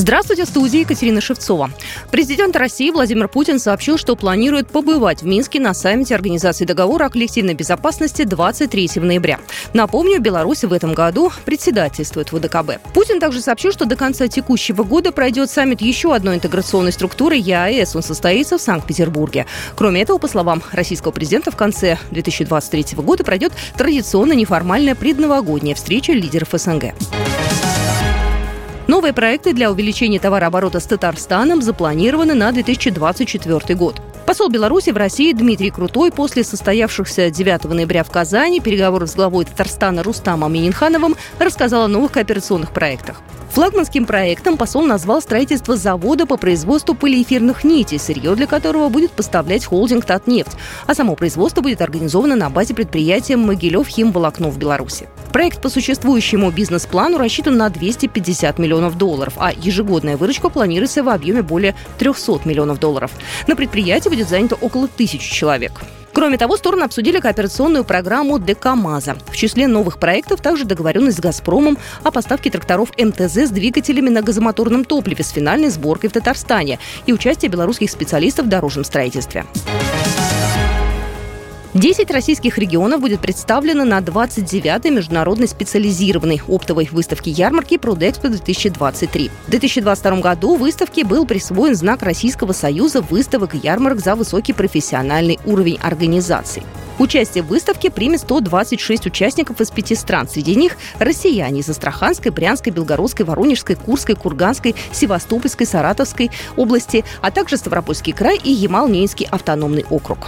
Здравствуйте, в студии Екатерина Шевцова. Президент России Владимир Путин сообщил, что планирует побывать в Минске на саммите Организации договора о коллективной безопасности 23 ноября. Напомню, Беларусь в этом году председательствует в ВДКБ. Путин также сообщил, что до конца текущего года пройдет саммит еще одной интеграционной структуры ЕАЭС. Он состоится в Санкт-Петербурге. Кроме этого, по словам российского президента, в конце 2023 года пройдет традиционно неформальная предновогодняя встреча лидеров СНГ. Новые проекты для увеличения товарооборота с Татарстаном запланированы на 2024 год. Посол Беларуси в России Дмитрий Крутой после состоявшихся 9 ноября в Казани переговоров с главой Татарстана Рустамом Мининхановым рассказал о новых кооперационных проектах. Флагманским проектом посол назвал строительство завода по производству полиэфирных нитей, сырье для которого будет поставлять холдинг «Татнефть», а само производство будет организовано на базе предприятия «Могилев Химволокно» в Беларуси. Проект по существующему бизнес-плану рассчитан на 250 миллионов долларов, а ежегодная выручка планируется в объеме более 300 миллионов долларов. На предприятии будет занято около тысячи человек. Кроме того, стороны обсудили кооперационную программу ДКМАЗа. В числе новых проектов также договоренность с «Газпромом» о поставке тракторов МТЗ с двигателями на газомоторном топливе с финальной сборкой в Татарстане и участие белорусских специалистов в дорожном строительстве. 10 российских регионов будет представлено на 29-й международной специализированной оптовой выставке ярмарки «Продэкспо-2023». В 2022 году выставке был присвоен знак Российского союза выставок и ярмарок за высокий профессиональный уровень организации. Участие в выставке примет 126 участников из пяти стран. Среди них россияне из Астраханской, Брянской, Белгородской, Воронежской, Курской, Курганской, Севастопольской, Саратовской области, а также Ставропольский край и Ямал-Ненецкий автономный округ.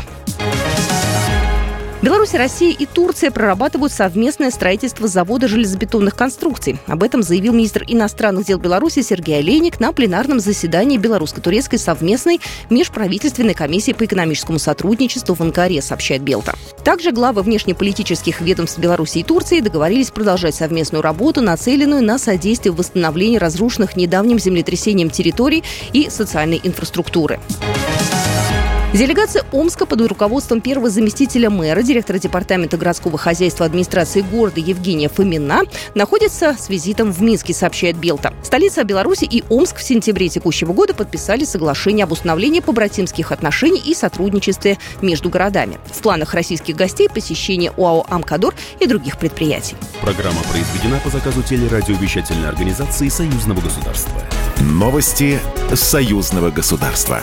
Беларусь, Россия и Турция прорабатывают совместное строительство завода железобетонных конструкций. Об этом заявил министр иностранных дел Беларуси Сергей Олейник на пленарном заседании Белорусско-турецкой совместной межправительственной комиссии по экономическому сотрудничеству в Анкаре, сообщает Белта. Также главы внешнеполитических ведомств Беларуси и Турции договорились продолжать совместную работу, нацеленную на содействие восстановлению разрушенных недавним землетрясением территорий и социальной инфраструктуры. Делегация Омска под руководством первого заместителя мэра, директора департамента городского хозяйства администрации города Евгения Фомина находится с визитом в Минске, сообщает Белта. Столица Беларуси и Омск в сентябре текущего года подписали соглашение об установлении побратимских отношений и сотрудничестве между городами. В планах российских гостей посещение ОАО «Амкадор» и других предприятий. Программа произведена по заказу телерадиовещательной организации Союзного государства. Новости Союзного государства.